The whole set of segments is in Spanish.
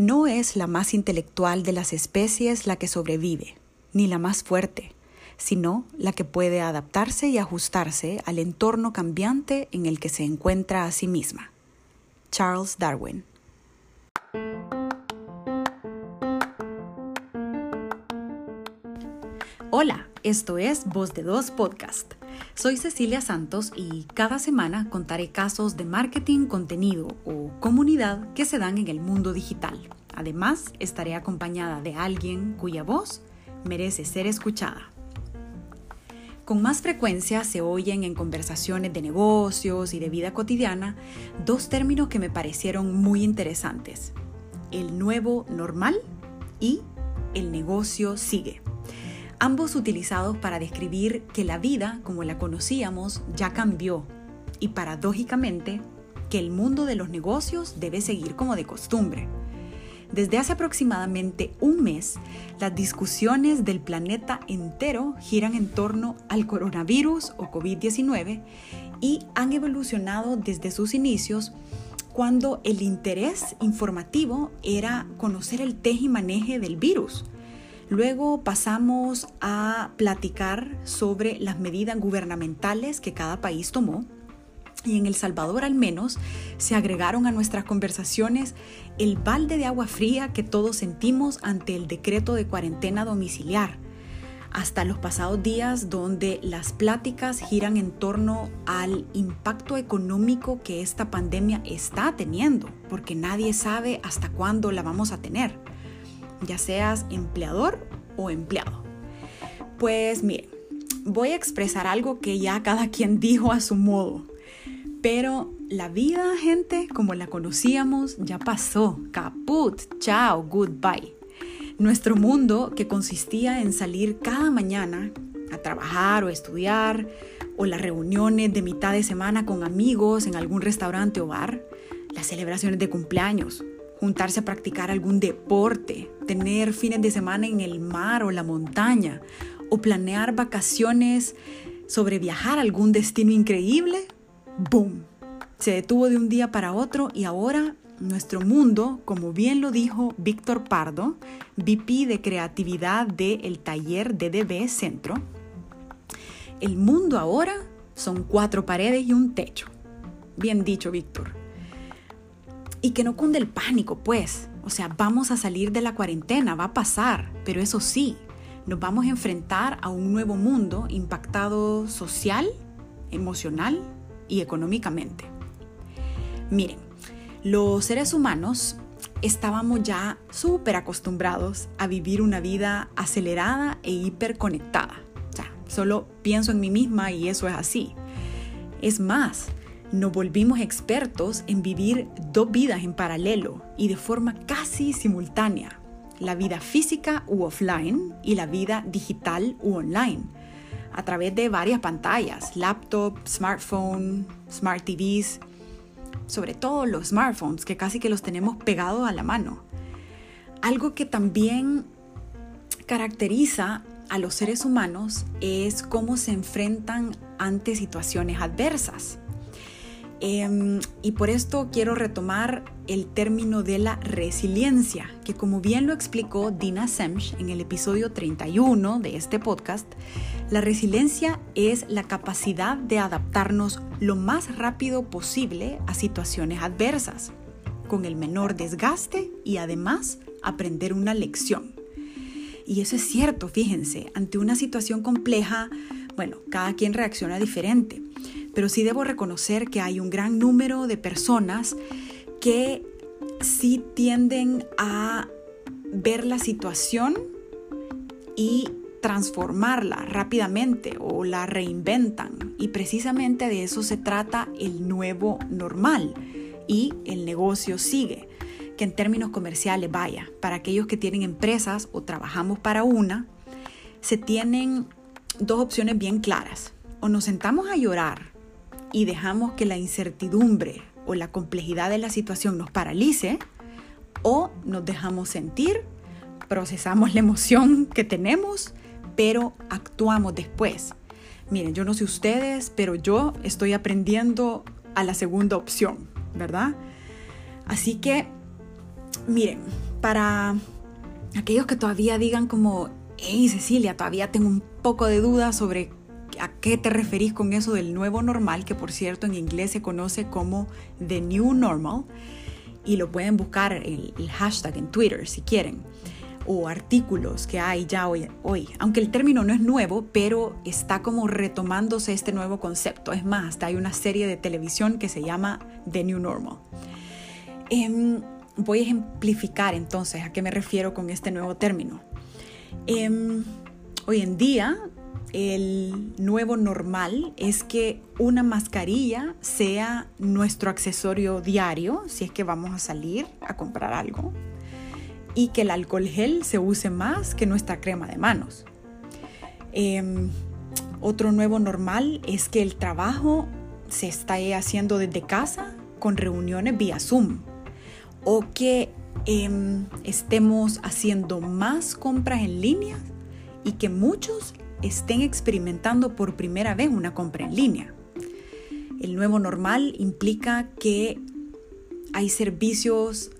No es la más intelectual de las especies la que sobrevive, ni la más fuerte, sino la que puede adaptarse y ajustarse al entorno cambiante en el que se encuentra a sí misma. Charles Darwin. Hola, esto es Voz de Dos Podcast. Soy Cecilia Santos y cada semana contaré casos de marketing, contenido o comunidad que se dan en el mundo digital. Además, estaré acompañada de alguien cuya voz merece ser escuchada. Con más frecuencia se oyen en conversaciones de negocios y de vida cotidiana dos términos que me parecieron muy interesantes. El nuevo normal y el negocio sigue ambos utilizados para describir que la vida como la conocíamos ya cambió y paradójicamente que el mundo de los negocios debe seguir como de costumbre. Desde hace aproximadamente un mes, las discusiones del planeta entero giran en torno al coronavirus o COVID-19 y han evolucionado desde sus inicios cuando el interés informativo era conocer el teje y maneje del virus Luego pasamos a platicar sobre las medidas gubernamentales que cada país tomó. Y en El Salvador al menos se agregaron a nuestras conversaciones el balde de agua fría que todos sentimos ante el decreto de cuarentena domiciliar, hasta los pasados días donde las pláticas giran en torno al impacto económico que esta pandemia está teniendo, porque nadie sabe hasta cuándo la vamos a tener ya seas empleador o empleado. Pues miren, voy a expresar algo que ya cada quien dijo a su modo, pero la vida, gente, como la conocíamos, ya pasó. Caput, chao, goodbye. Nuestro mundo, que consistía en salir cada mañana a trabajar o estudiar, o las reuniones de mitad de semana con amigos en algún restaurante o bar, las celebraciones de cumpleaños, juntarse a practicar algún deporte, tener fines de semana en el mar o la montaña, o planear vacaciones sobre viajar a algún destino increíble, ¡boom! Se detuvo de un día para otro y ahora nuestro mundo, como bien lo dijo Víctor Pardo, VP de creatividad del taller DDB Centro, el mundo ahora son cuatro paredes y un techo. Bien dicho, Víctor y que no cunde el pánico, pues. O sea, vamos a salir de la cuarentena, va a pasar, pero eso sí, nos vamos a enfrentar a un nuevo mundo impactado social, emocional y económicamente. Miren, los seres humanos estábamos ya súper acostumbrados a vivir una vida acelerada e hiperconectada. O sea, solo pienso en mí misma y eso es así. Es más, nos volvimos expertos en vivir dos vidas en paralelo y de forma casi simultánea, la vida física u offline y la vida digital u online, a través de varias pantallas, laptop, smartphone, smart TVs, sobre todo los smartphones que casi que los tenemos pegados a la mano. Algo que también caracteriza a los seres humanos es cómo se enfrentan ante situaciones adversas. Em, y por esto quiero retomar el término de la resiliencia, que como bien lo explicó Dina Semch en el episodio 31 de este podcast, la resiliencia es la capacidad de adaptarnos lo más rápido posible a situaciones adversas, con el menor desgaste y además aprender una lección. Y eso es cierto, fíjense, ante una situación compleja, bueno, cada quien reacciona diferente pero sí debo reconocer que hay un gran número de personas que sí tienden a ver la situación y transformarla rápidamente o la reinventan. Y precisamente de eso se trata el nuevo normal. Y el negocio sigue. Que en términos comerciales, vaya, para aquellos que tienen empresas o trabajamos para una, se tienen dos opciones bien claras. O nos sentamos a llorar y dejamos que la incertidumbre o la complejidad de la situación nos paralice, o nos dejamos sentir, procesamos la emoción que tenemos, pero actuamos después. Miren, yo no sé ustedes, pero yo estoy aprendiendo a la segunda opción, ¿verdad? Así que, miren, para aquellos que todavía digan como, hey Cecilia, todavía tengo un poco de duda sobre a qué te referís con eso del nuevo normal, que por cierto en inglés se conoce como The New Normal, y lo pueden buscar el, el hashtag en Twitter si quieren o artículos que hay ya hoy, aunque el término no es nuevo, pero está como retomándose este nuevo concepto. Es más, hasta hay una serie de televisión que se llama The New Normal. Em, voy a ejemplificar entonces a qué me refiero con este nuevo término. Em, hoy en día, el nuevo normal es que una mascarilla sea nuestro accesorio diario, si es que vamos a salir a comprar algo, y que el alcohol gel se use más que nuestra crema de manos. Em, otro nuevo normal es que el trabajo se está haciendo desde casa con reuniones vía Zoom o que em, estemos haciendo más compras en línea y que muchos estén experimentando por primera vez una compra en línea. El nuevo normal implica que hay servicios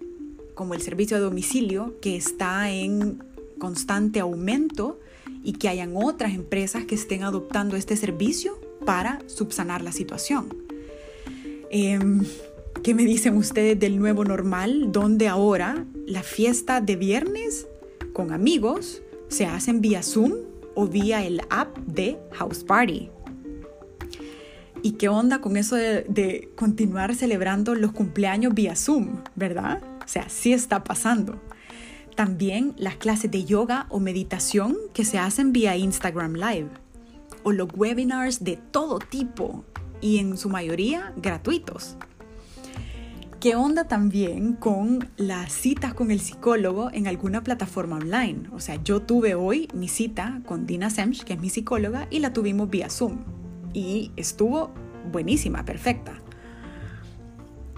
como el servicio de domicilio que está en constante aumento y que hayan otras empresas que estén adoptando este servicio para subsanar la situación. Em, ¿Qué me dicen ustedes del nuevo normal donde ahora la fiesta de viernes con amigos se hacen vía Zoom o vía el app de House Party? ¿Y qué onda con eso de, continuar celebrando los cumpleaños vía Zoom, verdad? O sea, sí está pasando. También las clases de yoga o meditación que se hacen vía Instagram Live. O los webinars de todo tipo y en su mayoría gratuitos. ¿Qué onda también con las citas con el psicólogo en alguna plataforma online? O sea, yo tuve hoy mi cita con Dina Semch, que es mi psicóloga, y la tuvimos vía Zoom. Y estuvo buenísima, perfecta.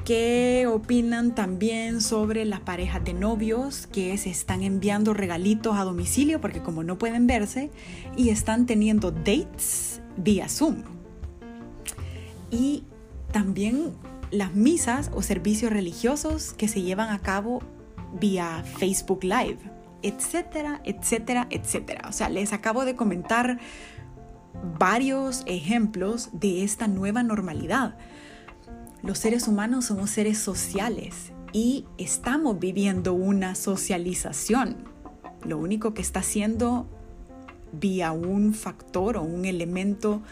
¿Qué opinan también sobre las parejas de novios que se están enviando regalitos a domicilio porque como no pueden verse y están teniendo dates vía Zoom? Y también las misas o servicios religiosos que se llevan a cabo vía Facebook Live, etcétera, etcétera, etcétera. O sea, les acabo de comentar varios ejemplos de esta nueva normalidad los seres humanos somos seres sociales y estamos viviendo una socialización. Lo único que está haciendo vía un factor o un elemento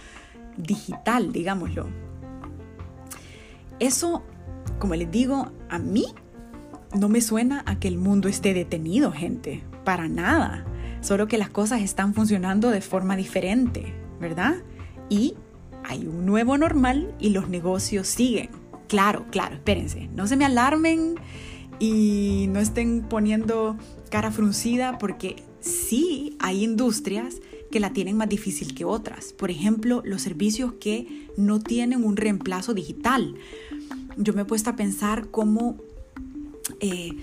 digital, digámoslo. Eso, como les digo, a mí no me suena a que el mundo esté detenido, gente. Para nada. Solo que las cosas están funcionando de forma diferente, ¿verdad? Y hay un nuevo normal y los negocios siguen. Claro, claro, espérense, no se me alarmen y no estén poniendo cara fruncida porque sí hay industrias que la tienen más difícil que otras. Por ejemplo, los servicios que no tienen un reemplazo digital. Yo me he puesto a pensar cómo eh,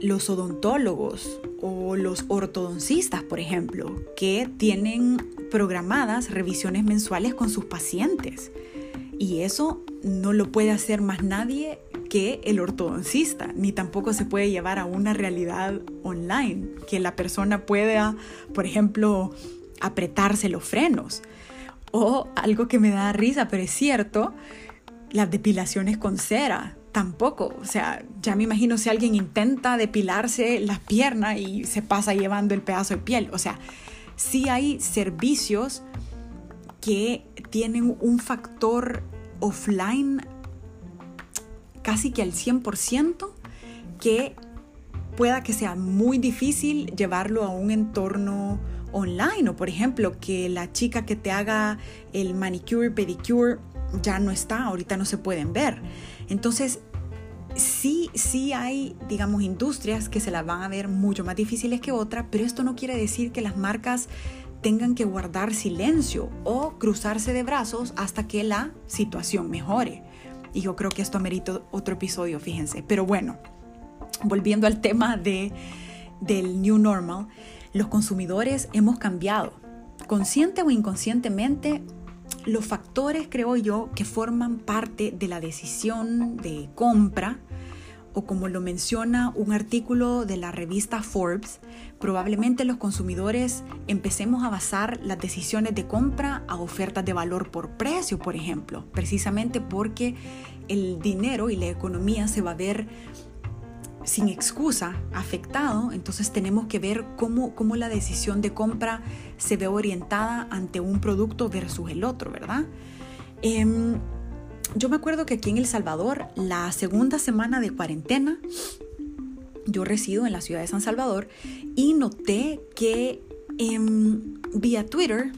los odontólogos o los ortodoncistas, por ejemplo, que tienen programadas revisiones mensuales con sus pacientes. Y eso no lo puede hacer más nadie que el ortodoncista, ni tampoco se puede llevar a una realidad online, que la persona pueda, por ejemplo, apretarse los frenos. O algo que me da risa, pero es cierto, las depilaciones con cera, tampoco. O sea, ya me imagino si alguien intenta depilarse las piernas y se pasa llevando el pedazo de piel. O sea, sí hay servicios que tienen un factor offline casi que al 100% que pueda que sea muy difícil llevarlo a un entorno online o por ejemplo que la chica que te haga el manicure, pedicure ya no está, ahorita no se pueden ver. Entonces, sí, sí hay, digamos, industrias que se las van a ver mucho más difíciles que otras, pero esto no quiere decir que las marcas tengan que guardar silencio o cruzarse de brazos hasta que la situación mejore. Y yo creo que esto amerita otro episodio, fíjense. Pero bueno, volviendo al tema de, del New Normal, los consumidores hemos cambiado. Consciente o inconscientemente, los factores, creo yo, que forman parte de la decisión de compra o como lo menciona un artículo de la revista Forbes, probablemente los consumidores empecemos a basar las decisiones de compra a ofertas de valor por precio, por ejemplo, precisamente porque el dinero y la economía se va a ver sin excusa afectado, entonces tenemos que ver cómo, cómo la decisión de compra se ve orientada ante un producto versus el otro, ¿verdad? Em, yo me acuerdo que aquí en El Salvador, la segunda semana de cuarentena, yo resido en la ciudad de San Salvador y noté que em, vía Twitter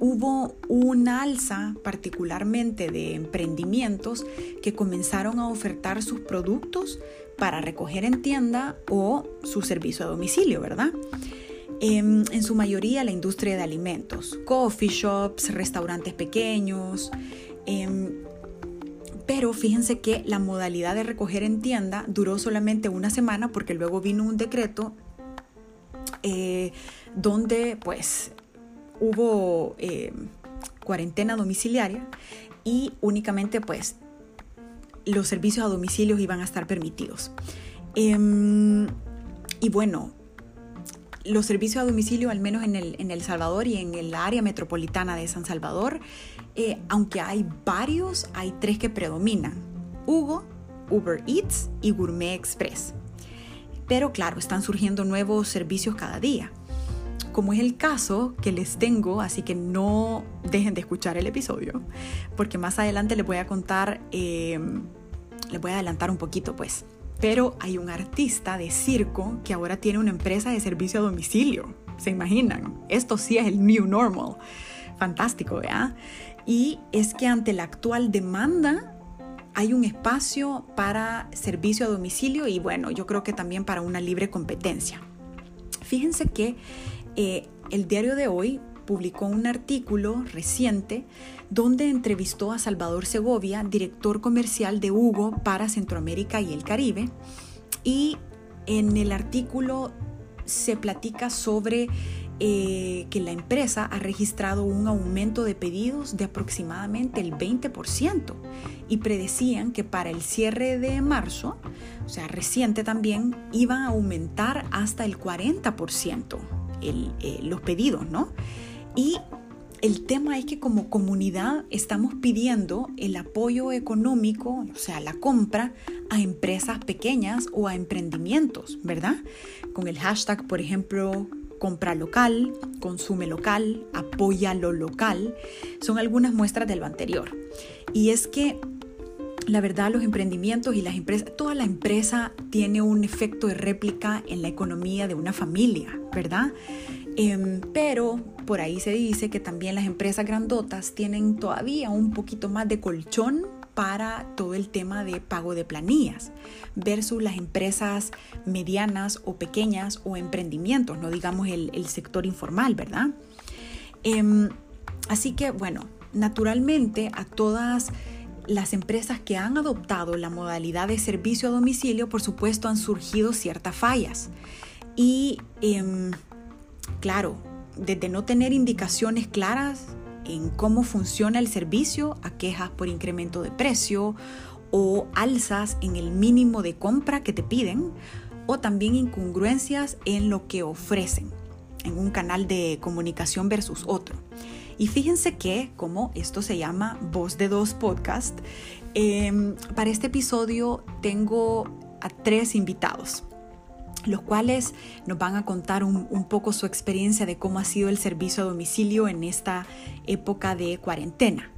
hubo una alza particularmente de emprendimientos que comenzaron a ofertar sus productos para recoger en tienda o su servicio a domicilio, ¿verdad? Em, en, su mayoría la industria de alimentos, coffee shops, restaurantes pequeños. Em, pero fíjense que la modalidad de recoger en tienda duró solamente una semana porque luego vino un decreto eh, donde pues hubo em, cuarentena domiciliaria y únicamente pues los servicios a domicilio iban a estar permitidos. Em, y bueno, los servicios a domicilio, al menos en el, en el Salvador y en el área metropolitana de San Salvador, eh, aunque hay varios, hay tres que predominan. Hugo, Uber Eats y Gourmet Express. Pero claro, están surgiendo nuevos servicios cada día. Como es el caso que les tengo, así que no dejen de escuchar el episodio, porque más adelante les voy a contar, eh, les voy a adelantar un poquito pues. Pero hay un artista de circo que ahora tiene una empresa de servicio a domicilio. ¿Se imaginan? Esto sí es el new normal. Fantástico, ¿verdad? Y es que ante la actual demanda hay un espacio para servicio a domicilio y bueno, yo creo que también para una libre competencia. Fíjense que eh, el diario de hoy publicó un artículo reciente donde entrevistó a Salvador Segovia, director comercial de Hugo para Centroamérica y el Caribe. Y en el artículo se platica sobre eh, que la empresa ha registrado un aumento de pedidos de aproximadamente el 20% y predecían que para el cierre de marzo, o sea, reciente también, iban a aumentar hasta el 40% eh, los pedidos, ¿no? Y el tema es que como comunidad estamos pidiendo el apoyo económico, o sea, la compra a empresas pequeñas o a emprendimientos, ¿verdad? Con el hashtag, por ejemplo, compra local, consume local, apoya lo local, son algunas muestras de lo anterior. Y es que la verdad los emprendimientos y las empresas, toda la empresa tiene un efecto de réplica en la economía de una familia, ¿verdad? Em, pero por ahí se dice que también las empresas grandotas tienen todavía un poquito más de colchón para todo el tema de pago de planillas versus las empresas medianas o pequeñas o emprendimientos, no digamos el, sector informal, ¿verdad? Em, así que bueno, naturalmente a todas las empresas que han adoptado la modalidad de servicio a domicilio, por supuesto, han surgido ciertas fallas. Y em, claro, desde no tener indicaciones claras en cómo funciona el servicio a quejas por incremento de precio o alzas en el mínimo de compra que te piden o también incongruencias en lo que ofrecen en un canal de comunicación versus otro. Y fíjense que, como esto se llama Voz de Dos Podcast, em, para este episodio tengo a tres invitados los cuales nos van a contar un, poco su experiencia de cómo ha sido el servicio a domicilio en esta época de cuarentena.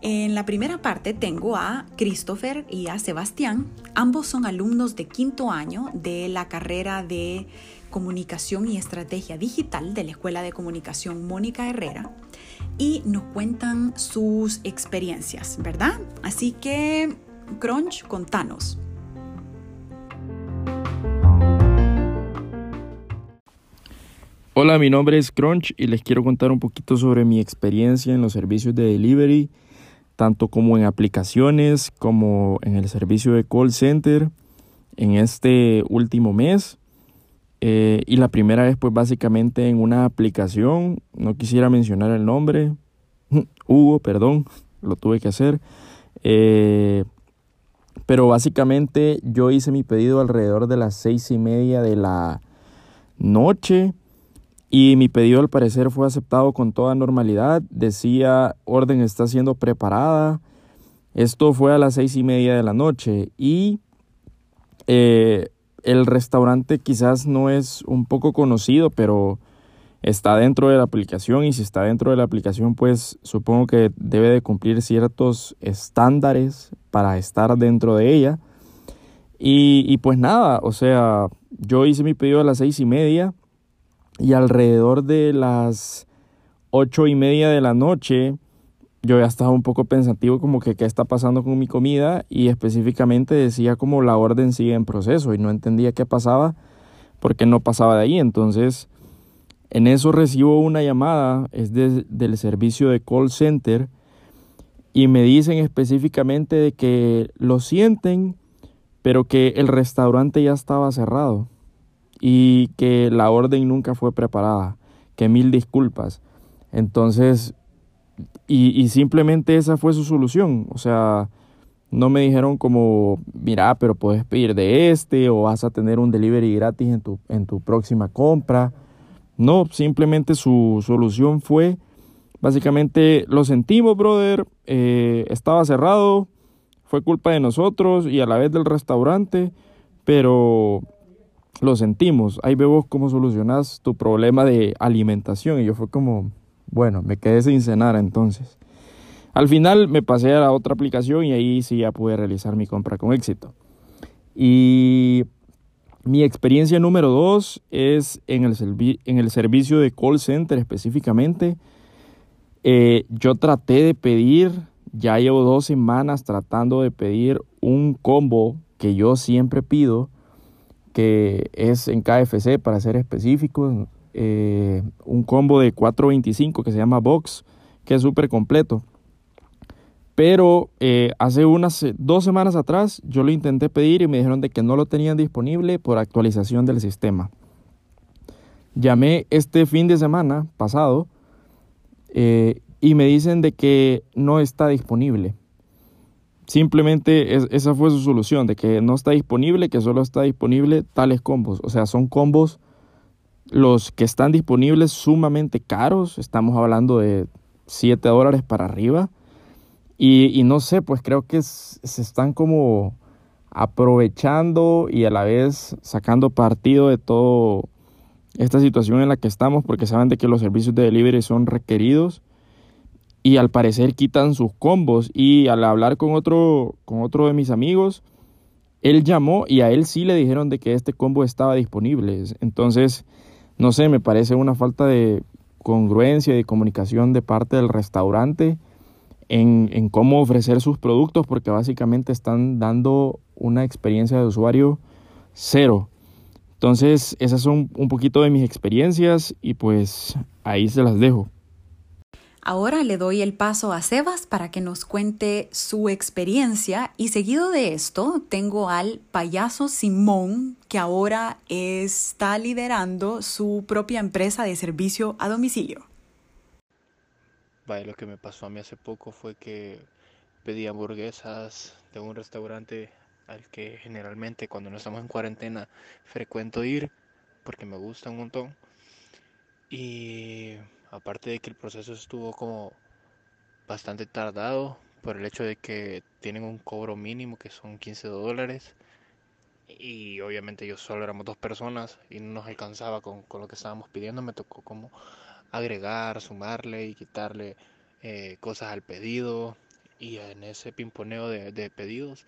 En la primera parte tengo a Christopher y a Sebastián. Ambos son alumnos de quinto año de la carrera de Comunicación y Estrategia Digital de la Escuela de Comunicación Mónica Herrera y nos cuentan sus experiencias, ¿verdad? Así que, Crunch, contanos. Hola, mi nombre es Crunch y les quiero contar un poquito sobre mi experiencia en los servicios de delivery, tanto como en aplicaciones como en el servicio de call center en este último mes. Eh, y la primera vez pues básicamente en una aplicación, no quisiera mencionar el nombre, Hugo, perdón, lo tuve que hacer. Eh, Pero básicamente yo hice mi pedido alrededor de las seis y media de la noche y mi pedido al parecer fue aceptado con toda normalidad. Decía orden está siendo preparada. Esto fue a las seis y media de la noche y eh, el restaurante quizás no es un poco conocido, pero está dentro de la aplicación y si está dentro de la aplicación pues supongo que debe de cumplir ciertos estándares para estar dentro de ella. Y, y pues nada, o sea, yo hice mi pedido a las seis y media y alrededor de las ocho y media de la noche yo ya estaba un poco pensativo como que qué está pasando con mi comida y específicamente decía como la orden sigue en proceso y no entendía qué pasaba porque no pasaba de ahí. Entonces, en eso recibo una llamada, es del servicio de call center y me dicen específicamente de que lo sienten, pero que el restaurante ya estaba cerrado y que la orden nunca fue preparada, que mil disculpas. Entonces, y, simplemente esa fue su solución. O sea, no me dijeron como, mira, pero puedes pedir de este o vas a tener un delivery gratis en tu, en tu próxima compra. No, simplemente su solución fue, básicamente, lo sentimos, brother, eh, estaba cerrado, fue culpa de nosotros y a la vez del restaurante, pero lo sentimos. Ahí vemos cómo solucionas tu problema de alimentación. Y yo fue como, bueno, me quedé sin cenar entonces. Al final me pasé a la otra aplicación y ahí sí ya pude realizar mi compra con éxito. Y mi experiencia número dos es en el, servicio de call center específicamente. Eh, yo traté de pedir, ya llevo dos semanas tratando de pedir un combo que yo siempre pido, que es en KFC para ser específicos, eh, un combo de 4.25 que se llama Box, que es súper completo. Pero eh, hace unas dos semanas atrás yo lo intenté pedir y me dijeron de que no lo tenían disponible por actualización del sistema. Llamé este fin de semana pasado eh, y me dicen de que no está disponible. Simplemente esa fue su solución, de que no está disponible, que solo está disponible tales combos. O sea, son combos los que están disponibles sumamente caros, estamos hablando de 7 dólares para arriba. Y, no sé, pues creo que se están como aprovechando y a la vez sacando partido de toda esta situación en la que estamos porque saben de que los servicios de delivery son requeridos y al parecer quitan sus combos y al hablar con otro con otro de mis amigos él llamó y a él sí le dijeron de que este combo estaba disponible entonces no sé, me parece una falta de congruencia y de comunicación de parte del restaurante en, cómo ofrecer sus productos porque básicamente están dando una experiencia de usuario cero. Entonces, esas son un poquito de mis experiencias y pues ahí se las dejo. Ahora le doy el paso a Sebas para que nos cuente su experiencia y seguido de esto tengo al payaso Simón que ahora está liderando su propia empresa de servicio a domicilio. Vaya, lo que me pasó a mí hace poco fue que pedí hamburguesas de un restaurante al que generalmente cuando no estamos en cuarentena frecuento ir porque me gusta un montón. Y Aparte de que el proceso estuvo como bastante tardado por el hecho de que tienen un cobro mínimo que son 15 dólares y obviamente yo solo éramos dos personas y no nos alcanzaba con, lo que estábamos pidiendo, me tocó como agregar, sumarle y quitarle eh, cosas al pedido y en ese pimponeo de, de, pedidos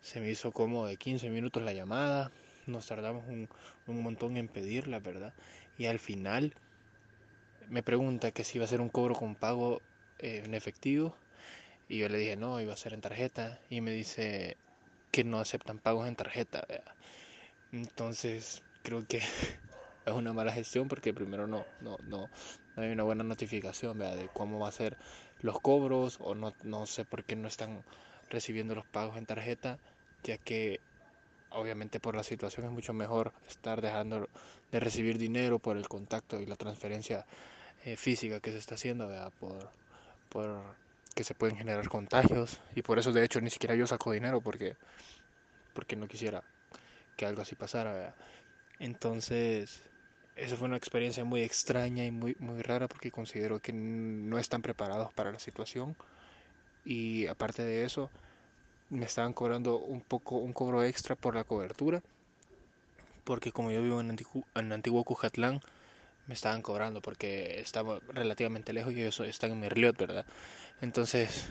se me hizo como de 15 minutos la llamada, nos tardamos un, un montón en pedirla, ¿verdad? Y al final me pregunta que si iba a ser un cobro con pago eh, en efectivo y yo le dije no, iba a ser en tarjeta y me dice que no aceptan pagos en tarjeta. Entonces creo que es una mala gestión porque primero no, no, no, no hay una buena notificación de cómo va a ser los cobros o no, no sé por qué no están recibiendo los pagos en tarjeta, ya que obviamente por la situación es mucho mejor estar dejando de recibir dinero por el contacto y la transferencia eh, física que se está haciendo por, por que se pueden generar contagios y por eso de hecho ni siquiera yo saco dinero porque, porque no quisiera que algo así pasara. Entonces, eso fue una experiencia muy extraña y muy, muy rara porque considero que no están preparados para la situación y aparte de eso me estaban cobrando un poco un cobro extra por la cobertura porque como yo vivo en, Antiguo, en Antiguo Cujatlán me estaban cobrando porque estaba relativamente lejos y ellos están en Merliot, ¿verdad? Entonces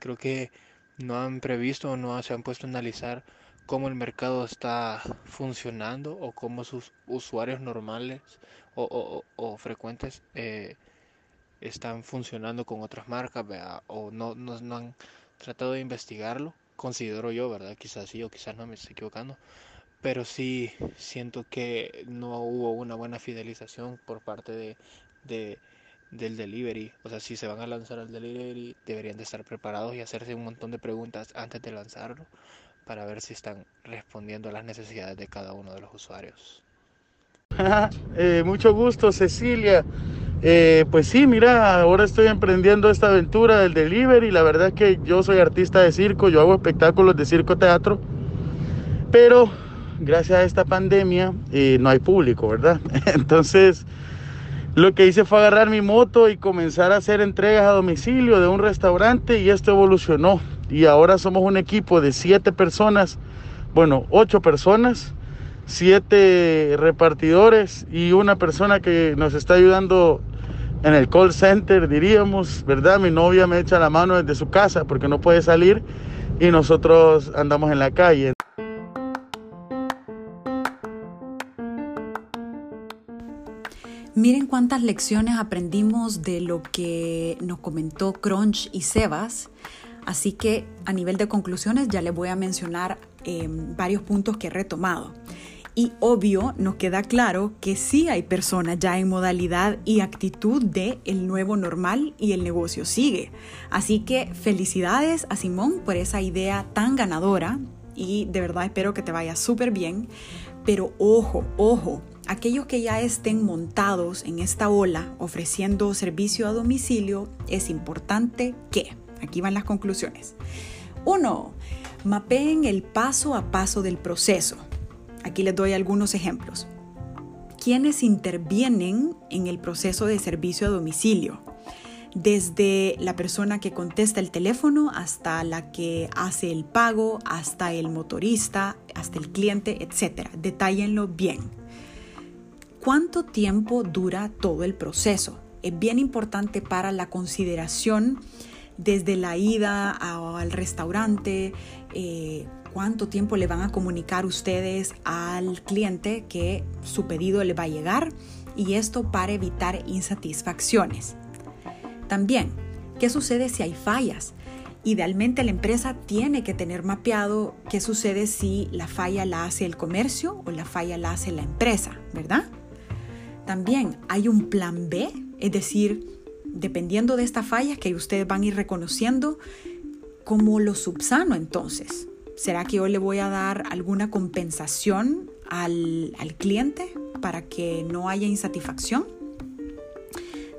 creo que no han previsto o no se han puesto a analizar cómo el mercado está funcionando o cómo sus usuarios normales o, o, frecuentes eh, están funcionando con otras marcas o no, no, no, han tratado de investigarlo, considero yo, ¿verdad? Quizás sí o quizás no me estoy equivocando, pero sí siento que no hubo una buena fidelización por parte de, de del delivery. O sea, si se van a lanzar al delivery, deberían de estar preparados y hacerse un montón de preguntas antes de lanzarlo para ver si están respondiendo a las necesidades de cada uno de los usuarios. Eh, mucho gusto, Cecilia. Eh, pues sí, mira, ahora estoy emprendiendo esta aventura del delivery. La verdad es que yo soy artista de circo, yo hago espectáculos de circo teatro, pero gracias a esta pandemia eh, no hay público, ¿verdad? Entonces, lo que hice fue agarrar mi moto y comenzar a hacer entregas a domicilio de un restaurante y esto evolucionó. Y ahora somos un equipo de siete personas, bueno, ocho personas siete repartidores y una persona que nos está ayudando en el call center, diríamos, ¿verdad? Mi novia me echa la mano desde su casa porque no puede salir y nosotros andamos en la calle. Miren cuántas lecciones aprendimos de lo que nos comentó Crunch y Sebas. Así que a nivel de conclusiones ya les voy a mencionar eh, varios puntos que he retomado. Y obvio, nos queda claro que sí hay personas ya en modalidad y actitud de el nuevo normal y el negocio sigue. Así que felicidades a Simón por esa idea tan ganadora y de verdad espero que te vaya súper bien. Pero ojo, ojo, aquellos que ya estén montados en esta ola ofreciendo servicio a domicilio, es importante que, aquí van las conclusiones. Uno, mapeen el paso a paso del proceso. Aquí les doy algunos ejemplos. ¿Quiénes intervienen en el proceso de servicio a domicilio? Desde la persona que contesta el teléfono hasta la que hace el pago, hasta el motorista, hasta el cliente, etc. Detállenlo bien. ¿Cuánto tiempo dura todo el proceso? Es bien importante para la consideración desde la ida al restaurante, eh, cuánto tiempo le van a comunicar ustedes al cliente que su pedido le va a llegar y esto para evitar insatisfacciones. También, ¿qué sucede si hay fallas? Idealmente la empresa tiene que tener mapeado qué sucede si la falla la hace el comercio o la falla la hace la empresa, ¿verdad? También hay un plan B, es decir, dependiendo de esta falla que ustedes van a ir reconociendo, ¿cómo lo subsano entonces? ¿Será que yo le voy a dar alguna compensación al, cliente para que no haya insatisfacción?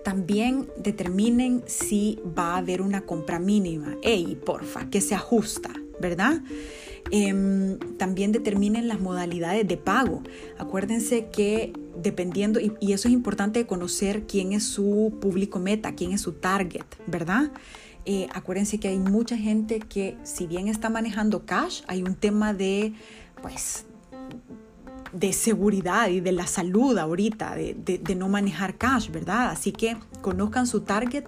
También determinen si va a haber una compra mínima. ¡Ey, porfa! Que se ajusta, ¿verdad? Em, también determinen las modalidades de pago. Acuérdense que dependiendo, y, eso es importante conocer quién es su público meta, quién es su target, ¿verdad? Eh, acuérdense que hay mucha gente que si bien está manejando cash, hay un tema de, pues, de seguridad y de la salud ahorita, de, de, no manejar cash, ¿verdad? Así que conozcan su target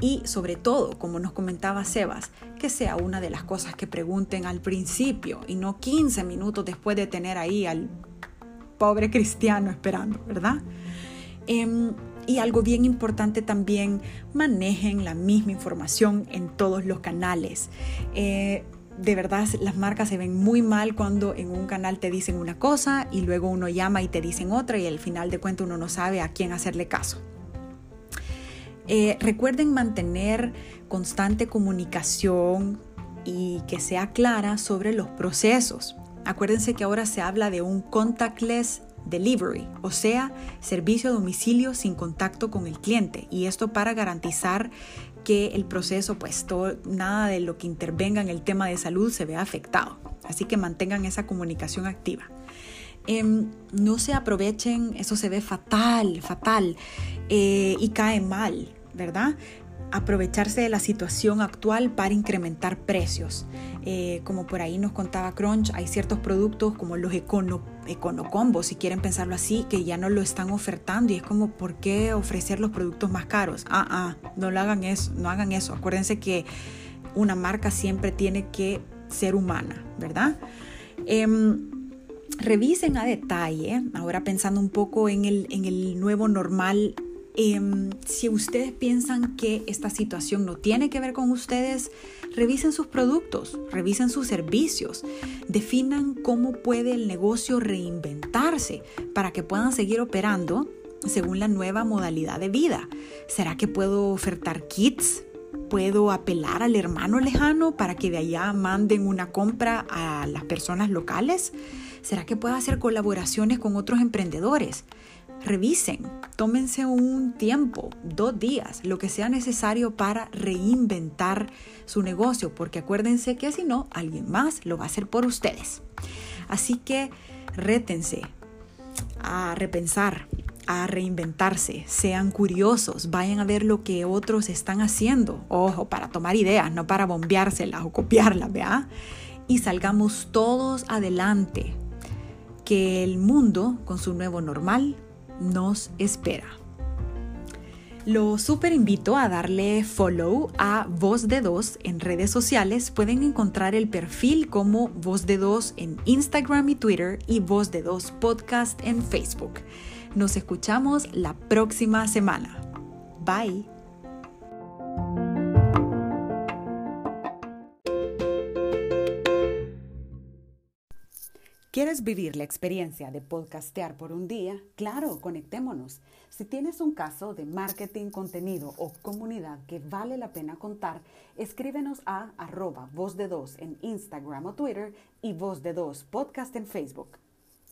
y sobre todo, como nos comentaba Sebas, que sea una de las cosas que pregunten al principio y no 15 minutos después de tener ahí al pobre cristiano esperando, ¿verdad? Em, y algo bien importante también, manejen la misma información en todos los canales. Eh, de verdad las marcas se ven muy mal cuando en un canal te dicen una cosa y luego uno llama y te dicen otra y al final de cuentas uno no sabe a quién hacerle caso. Eh, recuerden mantener constante comunicación y que sea clara sobre los procesos. Acuérdense que ahora se habla de un contactless delivery, o sea, servicio a domicilio sin contacto con el cliente. Y esto para garantizar que el proceso, pues todo, nada de lo que intervenga en el tema de salud se vea afectado. Así que mantengan esa comunicación activa. Em, no se aprovechen, eso se ve fatal, fatal eh, y cae mal, ¿verdad? Aprovecharse de la situación actual para incrementar precios. Eh, como por ahí nos contaba Crunch, hay ciertos productos como los econo, econocombos, si quieren pensarlo así, que ya no lo están ofertando y es como, ¿por qué ofrecer los productos más caros? Ah, ah, no lo hagan eso, no hagan eso. Acuérdense que una marca siempre tiene que ser humana, ¿verdad? Em, revisen a detalle, ahora pensando un poco en el, en el nuevo normal Em, si ustedes piensan que esta situación no tiene que ver con ustedes, revisen sus productos, revisen sus servicios, definan cómo puede el negocio reinventarse para que puedan seguir operando según la nueva modalidad de vida. ¿Será que puedo ofertar kits? ¿Puedo apelar al hermano lejano para que de allá manden una compra a las personas locales? ¿Será que puedo hacer colaboraciones con otros emprendedores? Revisen, tómense un tiempo, dos días, lo que sea necesario para reinventar su negocio, porque acuérdense que si no, alguien más lo va a hacer por ustedes. Así que rétense a repensar, a reinventarse, sean curiosos, vayan a ver lo que otros están haciendo, ojo, para tomar ideas, no para bombeárselas o copiarlas, ¿vea? Y salgamos todos adelante, que el mundo, con su nuevo normal, nos espera. Lo super invito a darle follow a Voz de Dos en redes sociales. Pueden encontrar el perfil como Voz de Dos en Instagram y Twitter y Voz de Dos Podcast en Facebook. Nos escuchamos la próxima semana. Bye. ¿Quieres vivir la experiencia de podcastear por un día? Claro, conectémonos. Si tienes un caso de marketing, contenido o comunidad que vale la pena contar, escríbenos a arroba voz de dos en Instagram o Twitter y voz de dos podcast en Facebook.